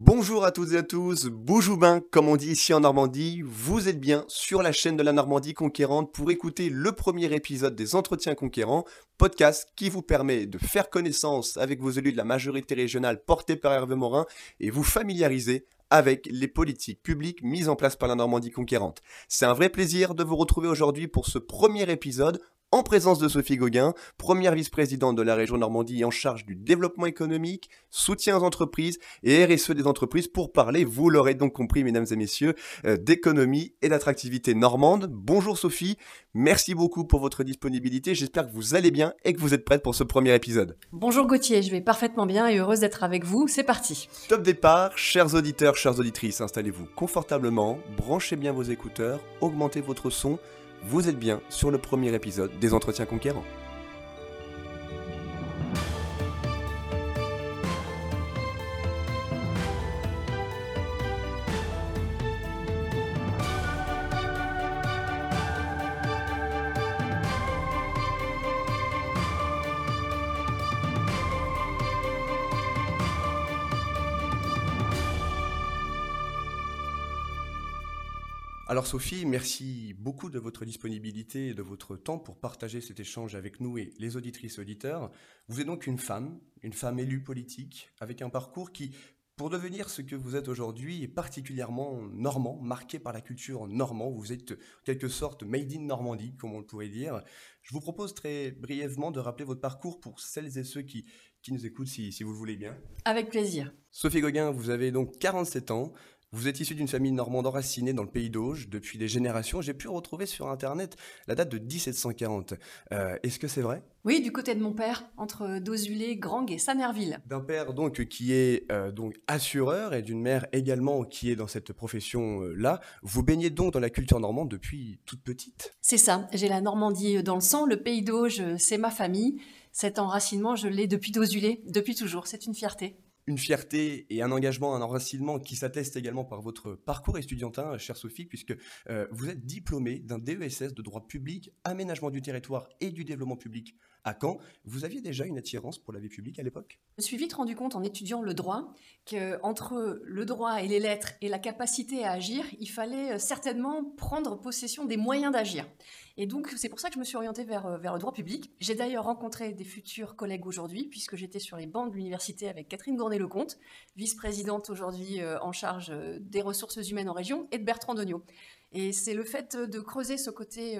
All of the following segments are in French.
Bonjour à toutes et à tous, Boujoubin, comme on dit ici en Normandie, vous êtes bien sur la chaîne de la Normandie conquérante pour écouter le premier épisode des Entretiens conquérants, podcast qui vous permet de faire connaissance avec vos élus de la majorité régionale portés par Hervé Morin et vous familiariser avec les politiques publiques mises en place par la Normandie conquérante. C'est un vrai plaisir de vous retrouver aujourd'hui pour ce premier épisode en présence de Sophie Gauguin, première vice-présidente de la région Normandie en charge du développement économique, soutien aux entreprises et RSE des entreprises pour parler, vous l'aurez donc compris mesdames et messieurs, euh, d'économie et d'attractivité normande. Bonjour Sophie, merci beaucoup pour votre disponibilité, j'espère que vous allez bien et que vous êtes prête pour ce premier épisode. Bonjour Gauthier, je vais parfaitement bien et heureuse d'être avec vous, c'est parti. Top départ, chers auditeurs, chères auditrices, installez-vous confortablement, branchez bien vos écouteurs, augmentez votre son, vous êtes bien sur le premier épisode des Entretiens Conquérants. Alors Sophie, merci beaucoup de votre disponibilité et de votre temps pour partager cet échange avec nous et les auditrices et auditeurs. Vous êtes donc une femme, une femme élue politique, avec un parcours qui, pour devenir ce que vous êtes aujourd'hui, est particulièrement normand, marqué par la culture normand. Vous êtes en quelque sorte made in Normandie, comme on le pourrait dire. Je vous propose très brièvement de rappeler votre parcours pour celles et ceux qui, qui nous écoutent, si, si vous le voulez bien. Avec plaisir. Sophie Gauguin, vous avez donc 47 ans. Vous êtes issu d'une famille normande enracinée dans le pays d'Auge depuis des générations. J'ai pu retrouver sur Internet la date de 1740. Euh, est-ce que c'est vrai? Oui, du côté de mon père, entre Dozulé, Grang et Sanerville. D'un père donc qui est euh, donc assureur et d'une mère également qui est dans cette profession-là. Vous baignez donc dans la culture normande depuis toute petite? C'est ça. J'ai la Normandie dans le sang. Le pays d'Auge, c'est ma famille. Cet enracinement, je l'ai depuis Dozulé, depuis toujours. C'est une fierté une fierté et un engagement, un enracinement qui s'atteste également par votre parcours étudiantin, chère Sophie, puisque euh, vous êtes diplômée d'un DESS de droit public, aménagement du territoire et du développement public à Caen. Vous aviez déjà une attirance pour la vie publique à l'époque? Je me suis vite rendu compte en étudiant le droit qu'entre le droit et les lettres et la capacité à agir, il fallait euh, certainement prendre possession des moyens d'agir. Et donc, c'est pour ça que je me suis orientée vers, euh, vers le droit public. J'ai d'ailleurs rencontré des futurs collègues aujourd'hui, puisque j'étais sur les bancs de l'université avec Catherine Gournay-Lecomte, vice-présidente aujourd'hui euh, en charge des ressources humaines en région, et de Bertrand Dognaud. Et c'est le fait de creuser ce côté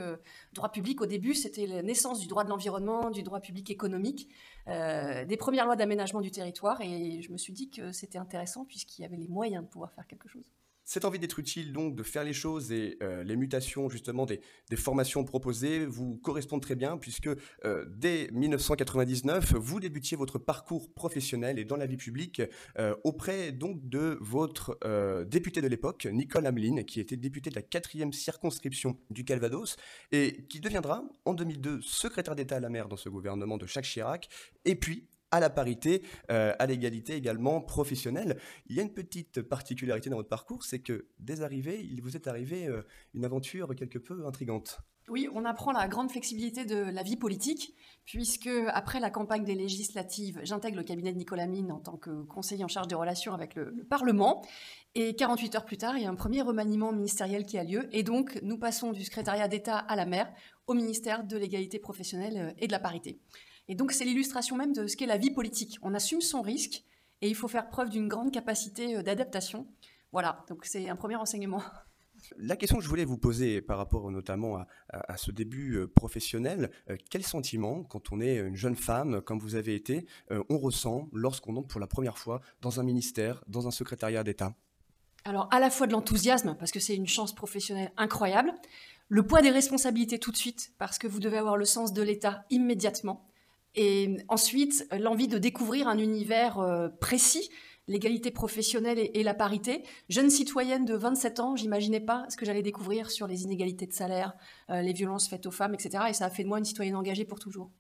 droit public. Au début, c'était la naissance du droit de l'environnement, du droit public économique, des premières lois d'aménagement du territoire. Et je me suis dit que c'était intéressant puisqu'il y avait les moyens de pouvoir faire quelque chose. Cette envie d'être utile, donc, de faire les choses et euh, les mutations, justement, des, formations proposées vous correspondent très bien, puisque euh, dès 1999, vous débutiez votre parcours professionnel et dans la vie publique euh, auprès, donc, de votre député de l'époque, Nicole Hamelin, qui était député de la quatrième circonscription du Calvados, et qui deviendra, en 2002, secrétaire d'État à la mer dans ce gouvernement de Jacques Chirac, et puis à la parité, euh, à l'égalité également professionnelle. Il y a une petite particularité dans votre parcours, c'est que dès arrivée, il vous est arrivé euh, une aventure quelque peu intrigante. Oui, on apprend la grande flexibilité de la vie politique, puisque après la campagne des législatives, j'intègre le cabinet de Nicolas Mine en tant que conseiller en charge des relations avec le, le, Parlement. Et 48 heures plus tard, il y a un premier remaniement ministériel qui a lieu. Et donc, nous passons du secrétariat d'État à la mer au ministère de l'égalité professionnelle euh, et de la parité. Et donc, c'est l'illustration même de ce qu'est la vie politique. On assume son risque et il faut faire preuve d'une grande capacité euh, d'adaptation. Voilà, donc c'est un premier enseignement. La question que je voulais vous poser par rapport notamment à, ce début euh, professionnel, euh, quel sentiment, quand on est une jeune femme, comme vous avez été, on ressent lorsqu'on entre pour la première fois dans un ministère, dans un secrétariat d'État? Alors, à la fois de l'enthousiasme, parce que c'est une chance professionnelle incroyable, le poids des responsabilités tout de suite, parce que vous devez avoir le sens de l'État immédiatement, et ensuite, l'envie de découvrir un univers euh, précis, l'égalité professionnelle et, la parité. Jeune citoyenne de 27 ans, j'imaginais pas ce que j'allais découvrir sur les inégalités de salaire, euh, les violences faites aux femmes, etc. Et ça a fait de moi une citoyenne engagée pour toujours.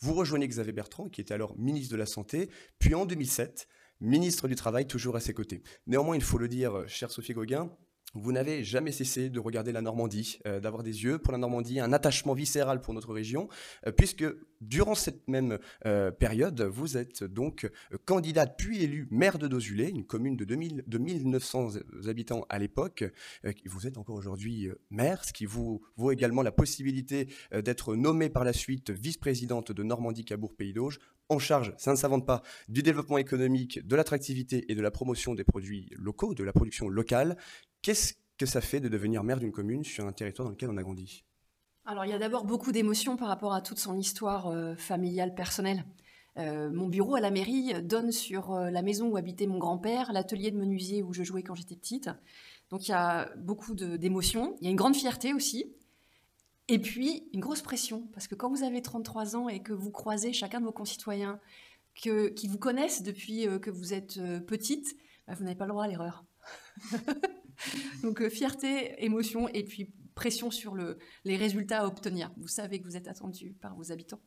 Vous rejoignez Xavier Bertrand, qui était alors ministre de la Santé, puis en 2007, ministre du Travail, toujours à ses côtés. Néanmoins, il faut le dire, chère Sophie Gauguin, vous n'avez jamais cessé de regarder la Normandie, euh, d'avoir des yeux pour la Normandie, un attachement viscéral pour notre région, euh, puisque durant cette même euh, période, vous êtes donc candidate puis élue maire de Dozulé, une commune de, 2000, de 1900 habitants à l'époque. vous êtes encore aujourd'hui maire, ce qui vous vaut également la possibilité d'être nommée par la suite vice-présidente de Normandie-Cabourg-Pays d'Auge, en charge, ça ne s'invente pas, du développement économique, de l'attractivité et de la promotion des produits locaux, de la production locale. Qu'est-ce que ça fait de devenir maire d'une commune sur un territoire dans lequel on a grandi? Alors il y a d'abord beaucoup d'émotions par rapport à toute son histoire euh, familiale, personnelle. Euh, mon bureau à la mairie donne sur euh, la maison où habitait mon grand-père, l'atelier de menuisier où je jouais quand j'étais petite. Donc il y a beaucoup d'émotions. Il y a une grande fierté aussi. Et puis une grosse pression, parce que quand vous avez 33 ans et que vous croisez chacun de vos concitoyens qui vous connaissent depuis que vous êtes petite, bah, vous n'avez pas le droit à l'erreur. Donc euh, fierté, émotion et puis pression sur le, les résultats à obtenir. Vous savez que vous êtes attendu par vos habitants.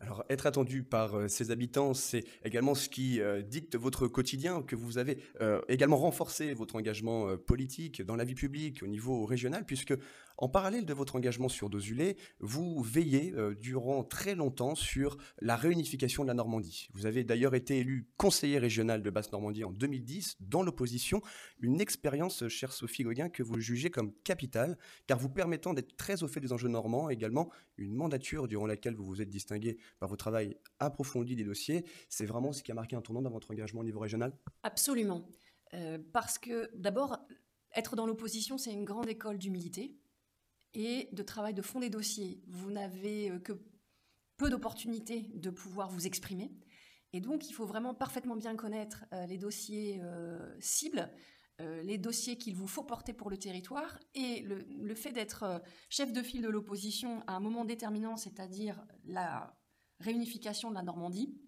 Alors, être attendu par euh, ces habitants, c'est également ce qui euh, dicte votre quotidien, que vous avez également renforcé votre engagement politique dans la vie publique au niveau régional, puisque en parallèle de votre engagement sur Dozulé, vous veillez euh, durant très longtemps sur la réunification de la Normandie. Vous avez d'ailleurs été élu conseiller régional de Basse-Normandie en 2010 dans l'opposition, une expérience, chère Sophie Gauguin, que vous jugez comme capitale, car vous permettant d'être très au fait des enjeux normands, également une mandature durant laquelle vous vous êtes distingué par votre travail approfondi des dossiers. C'est vraiment ce qui a marqué un tournant dans votre engagement au niveau régional? Absolument. Euh, parce que d'abord, être dans l'opposition, c'est une grande école d'humilité et de travail de fond des dossiers. Vous n'avez euh, que peu d'opportunités de pouvoir vous exprimer. Et donc, il faut vraiment parfaitement bien connaître euh, les dossiers euh, cibles, les dossiers qu'il vous faut porter pour le territoire. Et le, fait d'être chef de file de l'opposition à un moment déterminant, c'est-à-dire la réunification de la Normandie,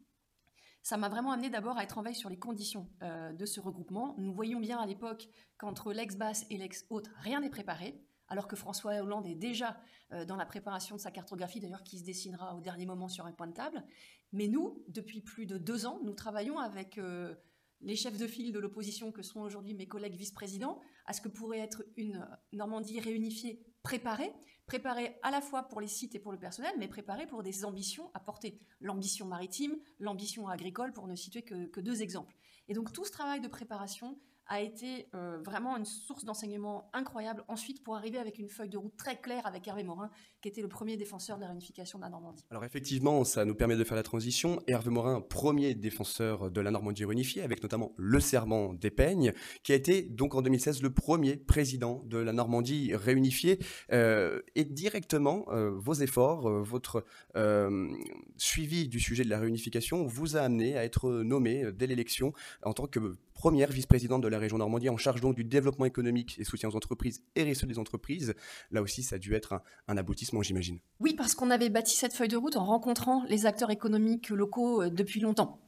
ça m'a vraiment amené d'abord à être en veille sur les conditions de ce regroupement. Nous voyions bien à l'époque qu'entre l'ex-basse et l'ex-haute, rien n'est préparé alors que François Hollande est déjà euh, dans la préparation de sa cartographie, d'ailleurs qui se dessinera au dernier moment sur un point de table. Mais nous, depuis plus de deux ans, nous travaillons avec euh, les chefs de file de l'opposition, que sont aujourd'hui mes collègues vice-présidents, à ce que pourrait être une Normandie réunifiée préparée, préparée à la fois pour les sites et pour le personnel, mais préparée pour des ambitions à porter. L'ambition maritime, l'ambition agricole, pour ne citer que deux exemples. Et donc tout ce travail de préparation a été euh, vraiment une source d'enseignement incroyable ensuite pour arriver avec une feuille de route très claire avec Hervé Morin, qui était le premier défenseur de la réunification de la Normandie. Alors effectivement, ça nous permet de faire la transition. Hervé Morin, premier défenseur de la Normandie réunifiée, avec notamment le serment des Peignes, qui a été donc en 2016 le premier président de la Normandie réunifiée. Euh, et directement, euh, vos efforts, votre suivi du sujet de la réunification vous a amené à être nommé dès l'élection en tant que première vice-présidente de la région Normandie en charge donc du développement économique et soutien aux entreprises et RSE des entreprises. Là aussi, ça a dû être un, aboutissement, j'imagine. Oui, parce qu'on avait bâti cette feuille de route en rencontrant les acteurs économiques locaux euh, depuis longtemps.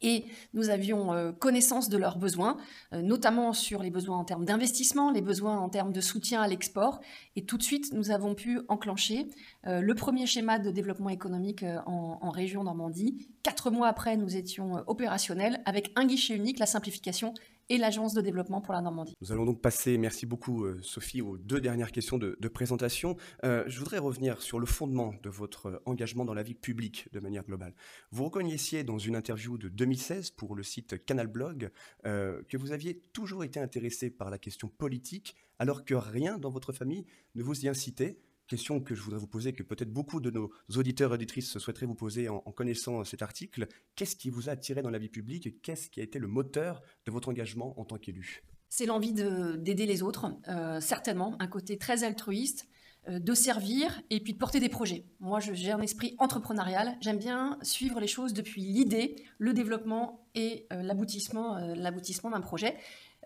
Et nous avions euh, connaissance de leurs besoins, euh, notamment sur les besoins en termes d'investissement, les besoins en termes de soutien à l'export. Et tout de suite, nous avons pu enclencher le premier schéma de développement économique en, région Normandie. Quatre mois après, nous étions opérationnels avec un guichet unique, la simplification et l'Agence de développement pour la Normandie. Nous allons donc passer, merci beaucoup euh, Sophie, aux deux dernières questions de, présentation. Euh, je voudrais revenir sur le fondement de votre engagement dans la vie publique de manière globale. Vous reconnaissiez dans une interview de 2016 pour le site Canal Blog euh, que vous aviez toujours été intéressé par la question politique alors que rien dans votre famille ne vous y incitait question que je voudrais vous poser, que peut-être beaucoup de nos auditeurs et auditrices souhaiteraient vous poser en, connaissant cet article. Qu'est-ce qui vous a attiré dans la vie publique qu'est-ce qui a été le moteur de votre engagement en tant qu'élu? C'est l'envie d'aider les autres, euh, certainement, un côté très altruiste, euh, de servir et puis de porter des projets. Moi, j'ai un esprit entrepreneurial. J'aime bien suivre les choses depuis l'idée, le développement et euh, l'aboutissement d'un projet.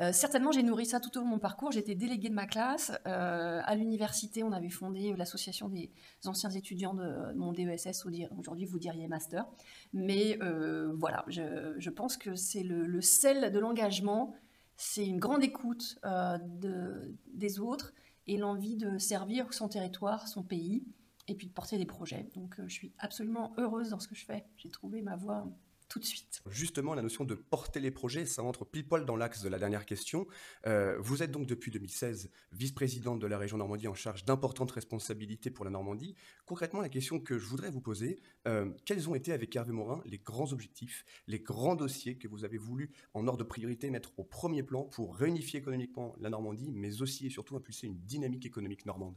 Euh, certainement, j'ai nourri ça tout au long de mon parcours. J'étais déléguée de ma classe. Euh, à l'université, on avait fondé l'association des anciens étudiants de mon DESS, aujourd'hui vous diriez master. Mais euh, voilà, je, pense que c'est le, sel de l'engagement, c'est une grande écoute des autres et l'envie de servir son territoire, son pays, et puis de porter des projets. Donc je suis absolument heureuse dans ce que je fais. J'ai trouvé ma voie tout de suite. Justement, la notion de porter les projets, ça entre pile poil dans l'axe de la dernière question. Euh, vous êtes donc depuis 2016 vice-présidente de la région Normandie en charge d'importantes responsabilités pour la Normandie. Concrètement, la question que je voudrais vous poser, euh, quels ont été avec Hervé Morin les grands objectifs, les grands dossiers que vous avez voulu en ordre de priorité mettre au premier plan pour réunifier économiquement la Normandie, mais aussi et surtout impulser une dynamique économique normande?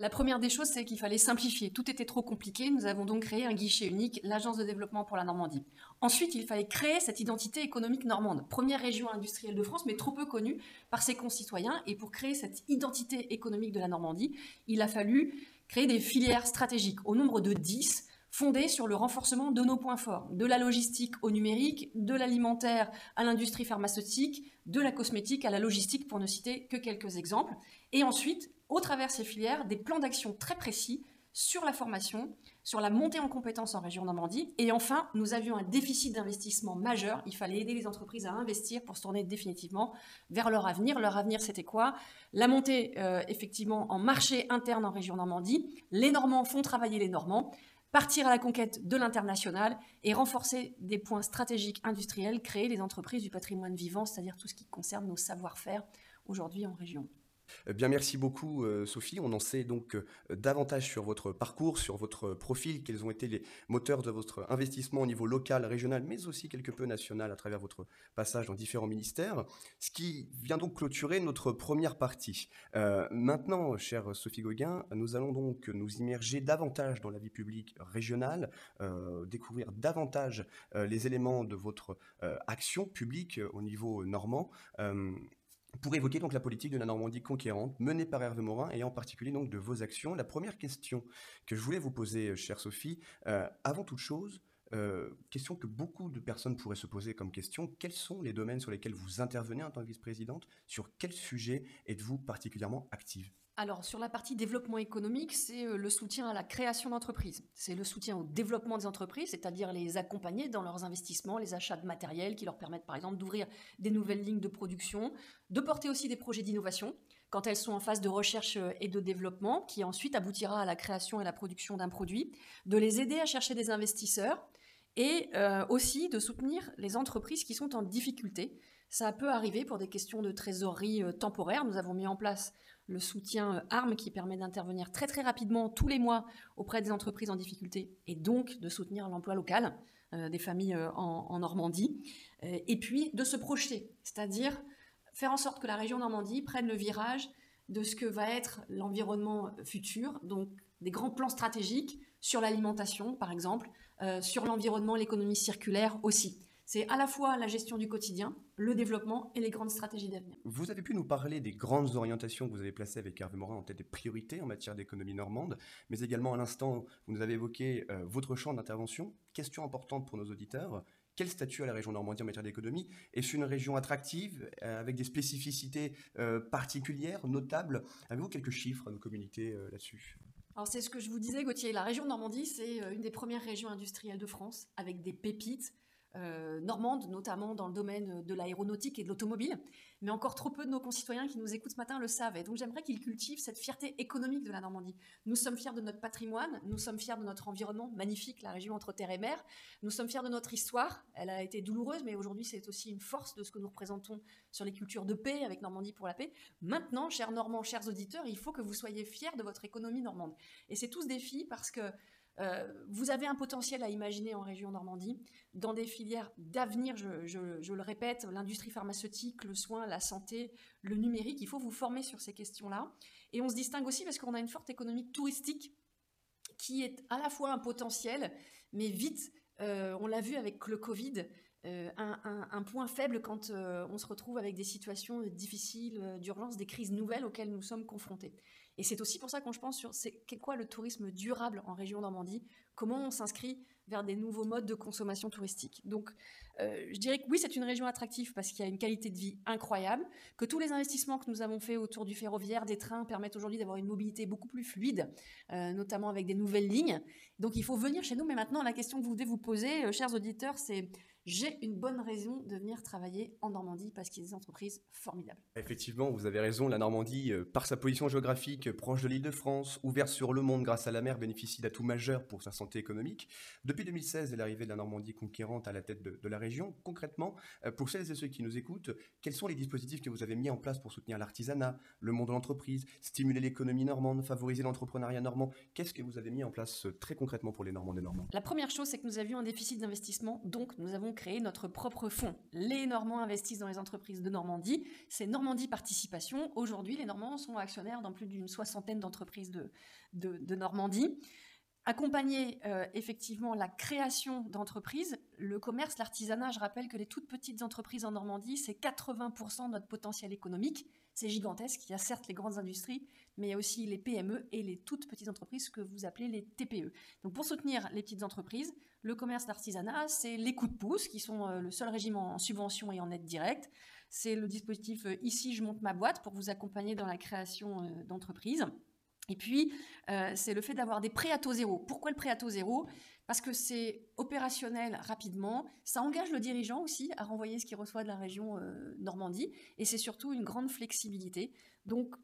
La première des choses, c'est qu'il fallait simplifier. Tout était trop compliqué. Nous avons donc créé un guichet unique, l'Agence de développement pour la Normandie. Ensuite, il fallait créer cette identité économique normande. Première région industrielle de France, mais trop peu connue par ses concitoyens. Et pour créer cette identité économique de la Normandie, il a fallu créer des filières stratégiques au nombre de 10 fondées sur le renforcement de nos points forts, de la logistique au numérique, de l'alimentaire à l'industrie pharmaceutique, de la cosmétique à la logistique, pour ne citer que quelques exemples. Et ensuite, au travers de ces filières, des plans d'action très précis sur la formation, sur la montée en compétences en région Normandie. Et enfin, nous avions un déficit d'investissement majeur. Il fallait aider les entreprises à investir pour se tourner définitivement vers leur avenir. Leur avenir, c'était quoi? La montée, euh, effectivement, en marché interne en région Normandie. Les Normands font travailler les Normands. Partir à la conquête de l'international et renforcer des points stratégiques industriels, créer les entreprises du patrimoine vivant, c'est-à-dire tout ce qui concerne nos savoir-faire aujourd'hui en région. Euh, bien, merci beaucoup, euh, Sophie. On en sait donc euh, davantage sur votre parcours, sur votre profil, quels ont été les moteurs de votre investissement au niveau local, régional, mais aussi quelque peu national à travers votre passage dans différents ministères. Ce qui vient donc clôturer notre première partie. maintenant, chère Sophie Gauguin, nous allons donc nous immerger davantage dans la vie publique régionale, découvrir davantage les éléments de votre action publique au niveau normand pour évoquer donc la politique de la Normandie conquérante menée par Hervé Morin et en particulier donc de vos actions. La première question que je voulais vous poser, euh, chère Sophie, euh, avant toute chose, euh, question que beaucoup de personnes pourraient se poser comme question, quels sont les domaines sur lesquels vous intervenez en tant que vice-présidente? Sur quel sujet êtes-vous particulièrement active? Alors, sur la partie développement économique, c'est euh, le soutien à la création d'entreprises. C'est le soutien au développement des entreprises, c'est-à-dire les accompagner dans leurs investissements, les achats de matériel qui leur permettent, par exemple, d'ouvrir des nouvelles lignes de production, de porter aussi des projets d'innovation. Quand elles sont en phase de recherche euh, et de développement, qui ensuite aboutira à la création et la production d'un produit, de les aider à chercher des investisseurs et euh, aussi de soutenir les entreprises qui sont en difficulté. Ça peut arriver pour des questions de trésorerie temporaire. Nous avons mis en place le soutien euh, ARM qui permet d'intervenir très très rapidement tous les mois auprès des entreprises en difficulté et donc de soutenir l'emploi local euh, des familles euh, en, Normandie. et puis de se projeter, c'est-à-dire faire en sorte que la région Normandie prenne le virage de ce que va être l'environnement futur, donc des grands plans stratégiques sur l'alimentation par exemple, sur l'environnement, l'économie circulaire aussi. C'est à la fois la gestion du quotidien, le développement et les grandes stratégies d'avenir. Vous avez pu nous parler des grandes orientations que vous avez placées avec Hervé Morin en tête des priorités en matière d'économie normande, mais également à l'instant, vous nous avez évoqué euh, votre champ d'intervention. Question importante pour nos auditeurs. Quel statut a la région Normandie en matière d'économie? Est-ce une région attractive, euh, avec des spécificités euh, particulières, notables? Avez-vous quelques chiffres à nous communiquer là-dessus? C'est ce que je vous disais, Gauthier. La région Normandie, c'est une des premières régions industrielles de France, avec des pépites, euh, normande, notamment dans le domaine de l'aéronautique et de l'automobile. Mais encore trop peu de nos concitoyens qui nous écoutent ce matin le savent. Et donc j'aimerais qu'ils cultivent cette fierté économique de la Normandie. Nous sommes fiers de notre patrimoine, nous sommes fiers de notre environnement magnifique, la région entre terre et mer. Nous sommes fiers de notre histoire. Elle a été douloureuse, mais aujourd'hui c'est aussi une force de ce que nous représentons sur les cultures de paix avec Normandie pour la paix. Maintenant, chers Normands, chers auditeurs, il faut que vous soyez fiers de votre économie normande. Et c'est tout ce défi parce que euh, vous avez un potentiel à imaginer en région Normandie dans des filières d'avenir, je, le répète, l'industrie pharmaceutique, le soin, la santé, le numérique. Il faut vous former sur ces questions-là. Et on se distingue aussi parce qu'on a une forte économie touristique qui est à la fois un potentiel, mais vite, euh, on l'a vu avec le Covid, euh, un, point faible quand on se retrouve avec des situations difficiles, d'urgence, des crises nouvelles auxquelles nous sommes confrontés. Et c'est aussi pour ça qu'on je pense sur c'est quoi le tourisme durable en région Normandie, comment on s'inscrit vers des nouveaux modes de consommation touristique? Donc, euh, je dirais que oui, c'est une région attractive parce qu'il y a une qualité de vie incroyable, que tous les investissements que nous avons faits autour du ferroviaire, des trains, permettent aujourd'hui d'avoir une mobilité beaucoup plus fluide, euh, notamment avec des nouvelles lignes. Donc, il faut venir chez nous. Mais maintenant, la question que vous devez vous poser, euh, chers auditeurs, c'est j'ai une bonne raison de venir travailler en Normandie parce qu'il y a des entreprises formidables. Effectivement, vous avez raison, la Normandie, euh, par sa position géographique euh, proche de l'île de France, ouverte sur le monde grâce à la mer, bénéficie d'atouts majeurs pour sa santé économique. Depuis 2016 et l'arrivée de la Normandie conquérante à la tête de, la région, concrètement, euh, pour celles et ceux qui nous écoutent, quels sont les dispositifs que vous avez mis en place pour soutenir l'artisanat, le monde de l'entreprise, stimuler l'économie normande, favoriser l'entrepreneuriat normand? Qu'est-ce que vous avez mis en place très concrètement pour les Normands et Normands? La première chose, c'est que nous avions un déficit d'investissement, donc nous avons créé notre propre fonds. Les Normands investissent dans les entreprises de Normandie. C'est Normandie Participation. Aujourd'hui, les Normands sont actionnaires dans plus d'une soixantaine d'entreprises de, de, Normandie accompagner euh, effectivement la création d'entreprises, le commerce, l'artisanat, je rappelle que les toutes petites entreprises en Normandie, c'est 80% de notre potentiel économique. C'est gigantesque. Il y a certes les grandes industries, mais il y a aussi les PME et les toutes petites entreprises que vous appelez les TPE. Donc pour soutenir les petites entreprises, le commerce, l'artisanat, c'est les coups de pouce qui sont euh, le seul régime en subvention et en aide directe. C'est le dispositif euh, Ici, je monte ma boîte pour vous accompagner dans la création d'entreprises. Et puis, c'est le fait d'avoir des prêts à taux zéro. Pourquoi le prêt à taux zéro? Parce que c'est opérationnel rapidement. Ça engage le dirigeant aussi à renvoyer ce qu'il reçoit de la région Normandie. Et c'est surtout une grande flexibilité. Donc,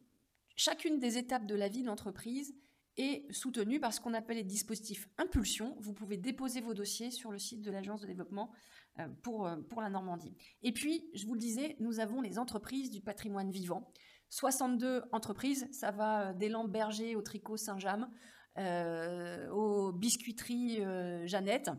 chacune des étapes de la vie de l'entreprise est soutenu par ce qu'on appelle les dispositifs impulsion. Vous pouvez déposer vos dossiers sur le site de l'Agence de développement euh, euh, pour la Normandie. Et puis, je vous le disais, nous avons les entreprises du patrimoine vivant. 62 entreprises, ça va euh, lampes Berger au tricot Saint-James, aux biscuiteries Jeannette.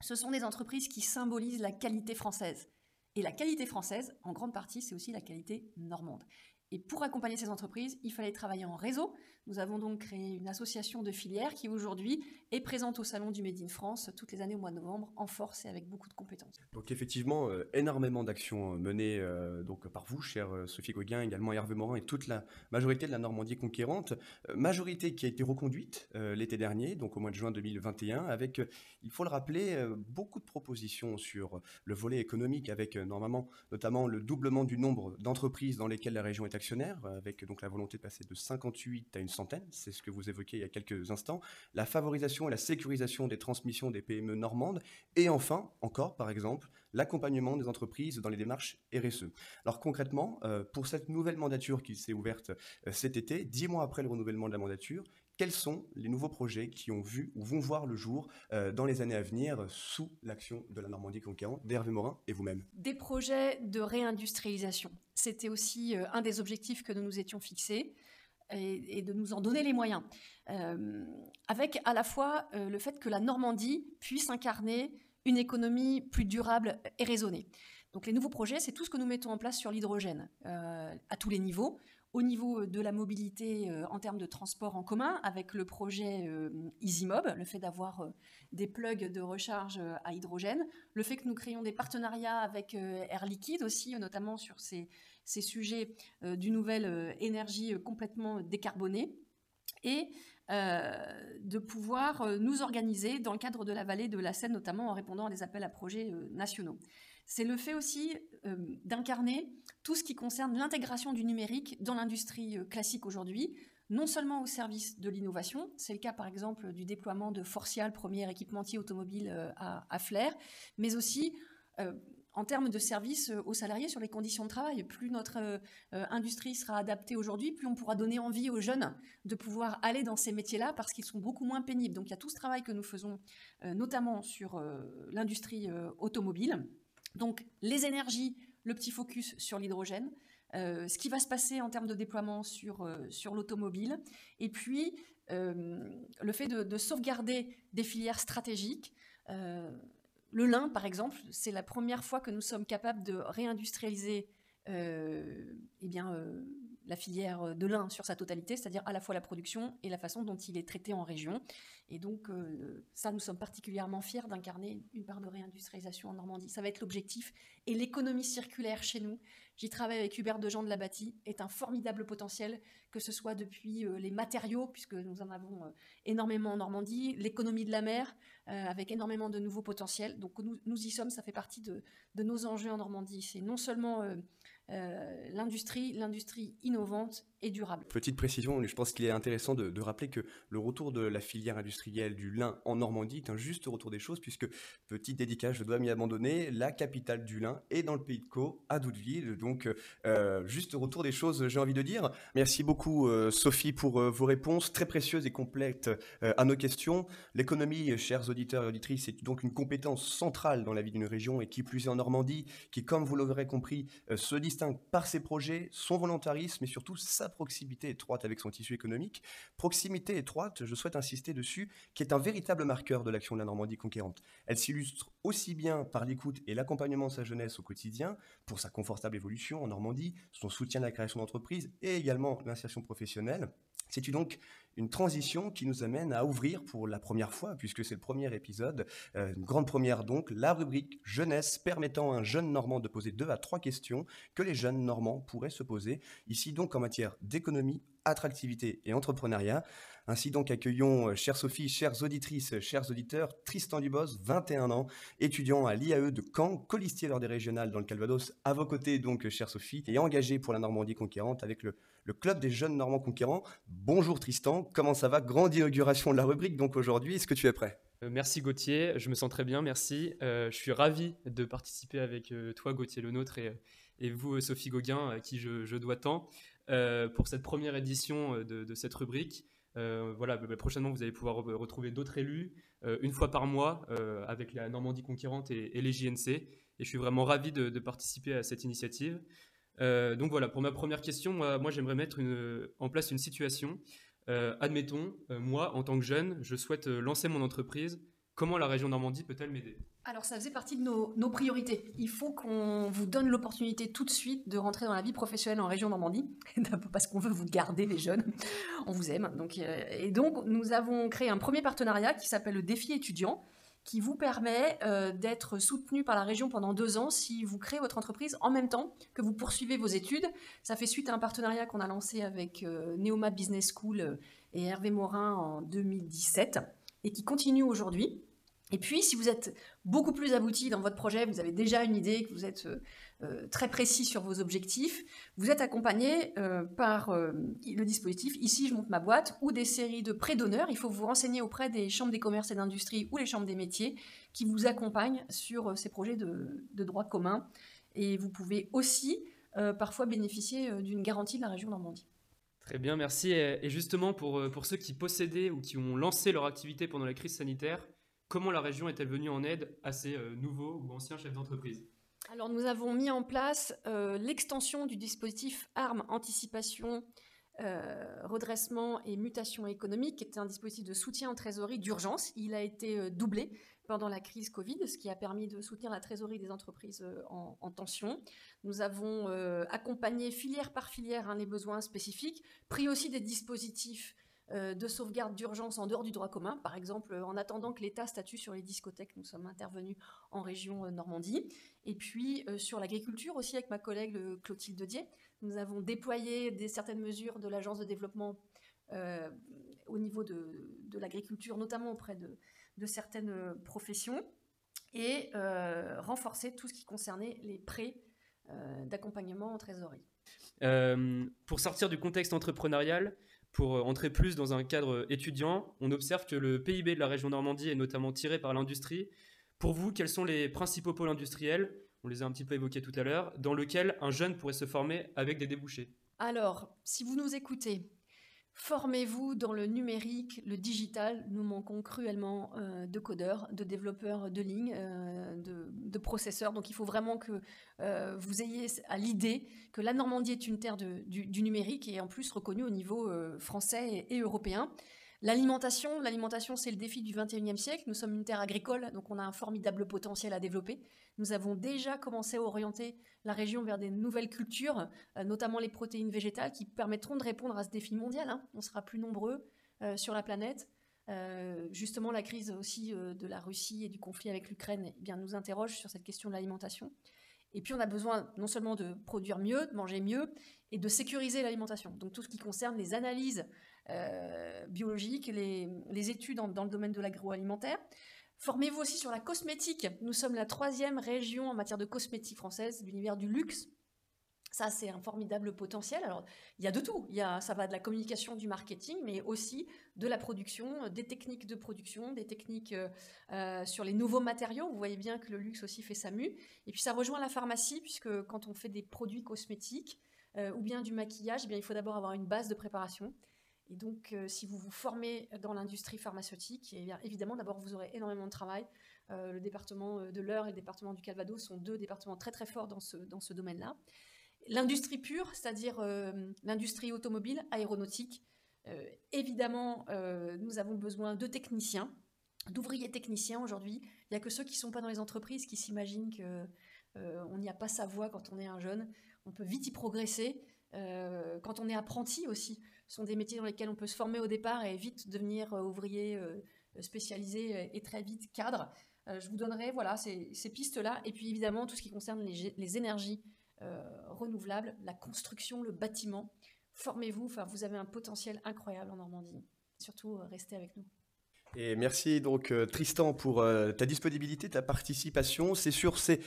Ce sont des entreprises qui symbolisent la qualité française. Et la qualité française, en grande partie, c'est aussi la qualité normande. Et pour accompagner ces entreprises, il fallait travailler en réseau. Nous avons donc créé une association de filières qui aujourd'hui est présente au Salon du Made in France toutes les années au mois de novembre en force et avec beaucoup de compétences. Donc effectivement, euh, énormément d'actions euh, menées euh, donc par vous, chère Sophie Gauguin, également Hervé Morin et toute la majorité de la Normandie conquérante. majorité qui a été reconduite l'été dernier, donc au mois de juin 2021, avec, il faut le rappeler, beaucoup de propositions sur le volet économique, avec normalement notamment le doublement du nombre d'entreprises dans lesquelles la région est actionnaire, avec donc la volonté de passer de 58 à une c'est ce que vous évoquiez il y a quelques instants, la favorisation et la sécurisation des transmissions des PME normandes, et enfin, encore par exemple, l'accompagnement des entreprises dans les démarches RSE. Alors concrètement, euh, pour cette nouvelle mandature qui s'est ouverte euh, cet été, dix mois après le renouvellement de la mandature, quels sont les nouveaux projets qui ont vu ou vont voir le jour euh, dans les années à venir sous l'action de la Normandie conquérante, d'Hervé Morin et vous-même? Des projets de réindustrialisation. C'était aussi un des objectifs que nous nous étions fixés et, de nous en donner les moyens. Euh, avec à la fois euh, le fait que la Normandie puisse incarner une économie plus durable et raisonnée. Donc les nouveaux projets, c'est tout ce que nous mettons en place sur l'hydrogène euh, à tous les niveaux, au niveau de la mobilité euh, en termes de transport en commun, avec le projet euh, EasyMob, le fait d'avoir euh, des plugs de recharge à hydrogène, le fait que nous créons des partenariats avec Air Liquide aussi, notamment sur ces sujets d'une nouvelle énergie complètement décarbonée. Et de pouvoir nous organiser dans le cadre de la vallée de la Seine, notamment en répondant à des appels à projets nationaux c'est le fait aussi euh, d'incarner tout ce qui concerne l'intégration du numérique dans l'industrie euh, classique aujourd'hui, non seulement au service de l'innovation, c'est le cas par exemple du déploiement de Forcial, premier équipementier automobile euh, à, Flair, mais aussi en termes de service aux salariés sur les conditions de travail. Plus notre industrie sera adaptée aujourd'hui, plus on pourra donner envie aux jeunes de pouvoir aller dans ces métiers-là parce qu'ils sont beaucoup moins pénibles. Donc il y a tout ce travail que nous faisons, notamment sur l'industrie automobile. Donc les énergies, le petit focus sur l'hydrogène, euh, ce qui va se passer en termes de déploiement sur, euh, l'automobile, et puis euh, le fait de, sauvegarder des filières stratégiques. le lin, par exemple, c'est la première fois que nous sommes capables de réindustrialiser eh la filière de lin sur sa totalité, c'est-à-dire à la fois la production et la façon dont il est traité en région. Et donc, euh, ça, nous sommes particulièrement fiers d'incarner une part de réindustrialisation en Normandie. Ça va être l'objectif. Et l'économie circulaire chez nous, j'y travaille avec Hubert Dejean de la Bâtie, est un formidable potentiel, que ce soit depuis euh, les matériaux, puisque nous en avons euh, énormément en Normandie, l'économie de la mer, avec énormément de nouveaux potentiels. Donc, nous, nous, y sommes, ça fait partie de, nos enjeux en Normandie. C'est non seulement l'industrie, l'industrie innovante et durable. Petite précision, je pense qu'il est intéressant de, rappeler que le retour de la filière industrielle du lin en Normandie est un juste retour des choses, puisque, petite dédicace, je dois m'y abandonner, la capitale du lin est dans le pays de Caux, à Doudeville. Donc, euh, juste retour des choses, j'ai envie de dire. Merci beaucoup, euh, Sophie, pour euh, vos réponses très précieuses et complètes à nos questions. L'économie, chers auditeurs et auditrices, est donc une compétence centrale dans la vie d'une région, et qui plus est en Normandie, qui, comme vous l'aurez compris, se distingue par ses projets, son volontarisme et surtout sa proximité étroite avec son tissu économique. Proximité étroite, je souhaite insister dessus, qui est un véritable marqueur de l'action de la Normandie conquérante. Elle s'illustre aussi bien par l'écoute et l'accompagnement de sa jeunesse au quotidien, pour sa confortable évolution en Normandie, son soutien à la création d'entreprises et également l'insertion professionnelle. C'est donc une transition qui nous amène à ouvrir pour la première fois, puisque c'est le premier épisode, euh, une grande première donc, la rubrique jeunesse permettant à un jeune Normand de poser deux à trois questions que les jeunes Normands pourraient se poser, ici donc en matière d'économie, attractivité et entrepreneuriat. Ainsi donc accueillons, euh, chère Sophie, chères auditrices, chers auditeurs, Tristan Dubos, 21 ans, étudiant à l'IAE de Caen, colistier lors des régionales dans le Calvados, à vos côtés donc, chère Sophie, et engagé pour la Normandie conquérante avec le, Club des jeunes Normands conquérants. Bonjour Tristan, comment ça va? Grande inauguration de la rubrique donc aujourd'hui, est-ce que tu es prêt? Euh, Merci Gauthier, je me sens très bien, merci. Euh, je suis ravi de participer avec toi Gauthier Le Nôtre et, et vous Sophie Gauguin, à qui je, dois tant, pour cette première édition de, de cette rubrique. Euh, voilà, bah, bah, prochainement, vous allez pouvoir retrouver d'autres élus euh, une fois par mois euh, avec la Normandie conquérante et, les JNC. Et je suis vraiment ravi de, participer à cette initiative. donc voilà, pour ma première question, moi, j'aimerais mettre en place une situation. admettons, moi, en tant que jeune, je souhaite lancer mon entreprise Comment la région Normandie peut-elle m'aider Alors, ça faisait partie de nos, priorités. Il faut qu'on vous donne l'opportunité tout de suite de rentrer dans la vie professionnelle en région Normandie, parce qu'on veut vous garder, les jeunes. On vous aime. Donc, euh, et donc, nous avons créé un premier partenariat qui s'appelle le Défi étudiant, qui vous permet euh, d'être soutenu par la région pendant deux ans si vous créez votre entreprise en même temps que vous poursuivez vos études. Ça fait suite à un partenariat qu'on a lancé avec euh, Neoma Business School et Hervé Morin en 2017 et qui continue aujourd'hui. Et puis, si vous êtes beaucoup plus abouti dans votre projet, vous avez déjà une idée, que vous êtes euh, euh, très précis sur vos objectifs, vous êtes accompagné euh, par le dispositif Ici, je monte ma boîte ou des séries de prêts d'honneur. Il faut vous renseigner auprès des chambres des commerces et d'industrie ou les chambres des métiers qui vous accompagnent sur ces projets de, de droit commun. Et vous pouvez aussi parfois bénéficier d'une garantie de la région Normandie. Très bien, merci. Et justement, pour, pour ceux qui possédaient ou qui ont lancé leur activité pendant la crise sanitaire, Comment la région est-elle venue en aide à ces euh, nouveaux ou anciens chefs d'entreprise? Alors nous avons mis en place euh, l'extension du dispositif ARM Anticipation, euh, Redressement et Mutation économique, qui est un dispositif de soutien en trésorerie d'urgence. Il a été doublé pendant la crise Covid, ce qui a permis de soutenir la trésorerie des entreprises en, tension. Nous avons accompagné filière par filière hein, les besoins spécifiques, pris aussi des dispositifs de sauvegarde d'urgence en dehors du droit commun. Par exemple, euh, en attendant que l'État statue sur les discothèques, nous sommes intervenus en région euh, Normandie. Et puis sur l'agriculture aussi avec ma collègue Clotilde Dier, nous avons déployé des certaines mesures de l'Agence de développement au niveau de, l'agriculture, notamment auprès de, certaines professions, et renforcé tout ce qui concernait les prêts d'accompagnement en trésorerie. pour sortir du contexte entrepreneurial, pour euh, entrer plus dans un cadre étudiant, on observe que le PIB de la région Normandie est notamment tiré par l'industrie. Pour vous, quels sont les principaux pôles industriels, on les a un petit peu évoqués tout à l'heure, dans lesquels un jeune pourrait se former avec des débouchés? Alors, si vous nous écoutez, Formez-vous dans le numérique, le digital. Nous manquons cruellement euh, de codeurs, de développeurs de lignes, euh, de, processeurs. Donc il faut vraiment que euh, vous ayez à l'idée que la Normandie est une terre du, numérique et en plus reconnue au niveau français et européen. L'alimentation, l'alimentation c'est le défi du 21e siècle. Nous sommes une terre agricole, donc on a un formidable potentiel à développer. Nous avons déjà commencé à orienter la région vers des nouvelles cultures, euh, notamment les protéines végétales, qui permettront de répondre à ce défi mondial. Hein. On sera plus nombreux euh, sur la planète. Euh, justement, la crise aussi de la Russie et du conflit avec l'Ukraine eh bien, nous interroge sur cette question de l'alimentation. Et puis on a besoin non seulement de produire mieux, de manger mieux, et de sécuriser l'alimentation. Donc tout ce qui concerne les analyses euh, biologiques, les, études dans, le domaine de l'agroalimentaire. Formez-vous aussi sur la cosmétique. Nous sommes la troisième région en matière de cosmétique française, l'univers du luxe. Ça, c'est un formidable potentiel. Alors, il y a de tout. Il y a, ça va de la communication, du marketing, mais aussi de la production, des techniques de production, des techniques euh, euh, sur les nouveaux matériaux. Vous voyez bien que le luxe aussi fait sa mue. Et puis, ça rejoint la pharmacie, puisque quand on fait des produits cosmétiques euh, ou bien du maquillage, eh bien, il faut d'abord avoir une base de préparation. Et donc, si vous vous formez dans l'industrie pharmaceutique, eh évidemment, d'abord, vous aurez énormément de travail. le département de l'Eure et le département du Calvados sont deux départements très très forts dans ce, dans ce domaine-là. L'industrie pure, c'est-à-dire euh, l'industrie automobile, aéronautique, euh, évidemment, euh, nous avons besoin de techniciens, d'ouvriers techniciens aujourd'hui. Il n'y a que ceux qui ne sont pas dans les entreprises qui s'imaginent qu'on n'y a pas sa voix quand on est un jeune. On peut vite y progresser. quand on est apprenti aussi, sont des métiers dans lesquels on peut se former au départ et vite devenir ouvrier spécialisé et très vite cadre. je vous donnerai voilà, ces, pistes-là. Et puis évidemment, tout ce qui concerne les énergies euh, renouvelable, la construction, le bâtiment. Formez-vous, enfin, vous avez un potentiel incroyable en Normandie. Surtout, euh, restez avec nous. Et merci donc euh, Tristan pour ta disponibilité, ta participation. C'est sur ces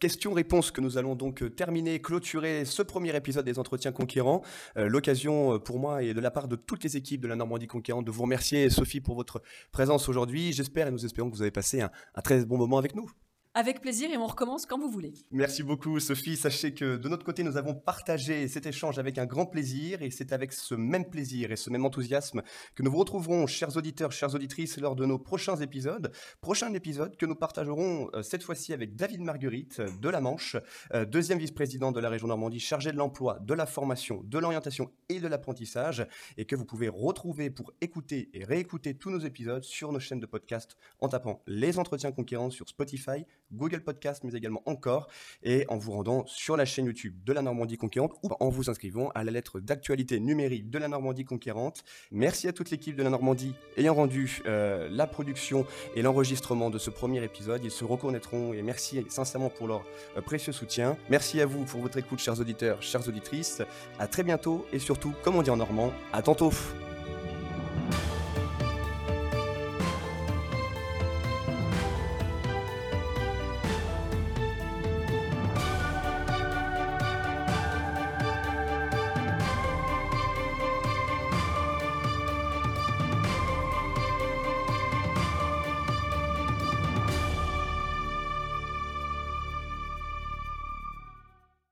questions-réponses que nous allons donc terminer, clôturer ce premier épisode des Entretiens Conquérants. L'occasion pour moi et de la part de toutes les équipes de la Normandie Conquérante de vous remercier Sophie pour votre présence aujourd'hui. J'espère et nous espérons que vous avez passé un très bon moment avec nous. Avec plaisir et on recommence quand vous voulez. Merci beaucoup Sophie. Sachez que de notre côté, nous avons partagé cet échange avec un grand plaisir et c'est avec ce même plaisir et ce même enthousiasme que nous vous retrouverons, chers auditeurs, chères auditrices, lors de nos prochains épisodes. Prochain épisode que nous partagerons euh, cette fois-ci avec David Marguerite euh, de la Manche, euh, deuxième vice-président de la région Normandie, chargé de l'emploi, de la formation, de l'orientation et de l'apprentissage et que vous pouvez retrouver pour écouter et réécouter tous nos épisodes sur nos chaînes de podcast en tapant les entretiens conquérants sur Spotify, Google Podcast, mais également encore, et en vous rendant sur la chaîne YouTube de la Normandie Conquérante ou en vous inscrivant à la lettre d'actualité numérique de la Normandie Conquérante. Merci à toute l'équipe de la Normandie ayant rendu euh, la production et l'enregistrement de ce premier épisode. Ils se reconnaîtront et merci sincèrement pour leur euh, précieux soutien. Merci à vous pour votre écoute, chers auditeurs, chères auditrices. À très bientôt et surtout, comme on dit en normand, à tantôt.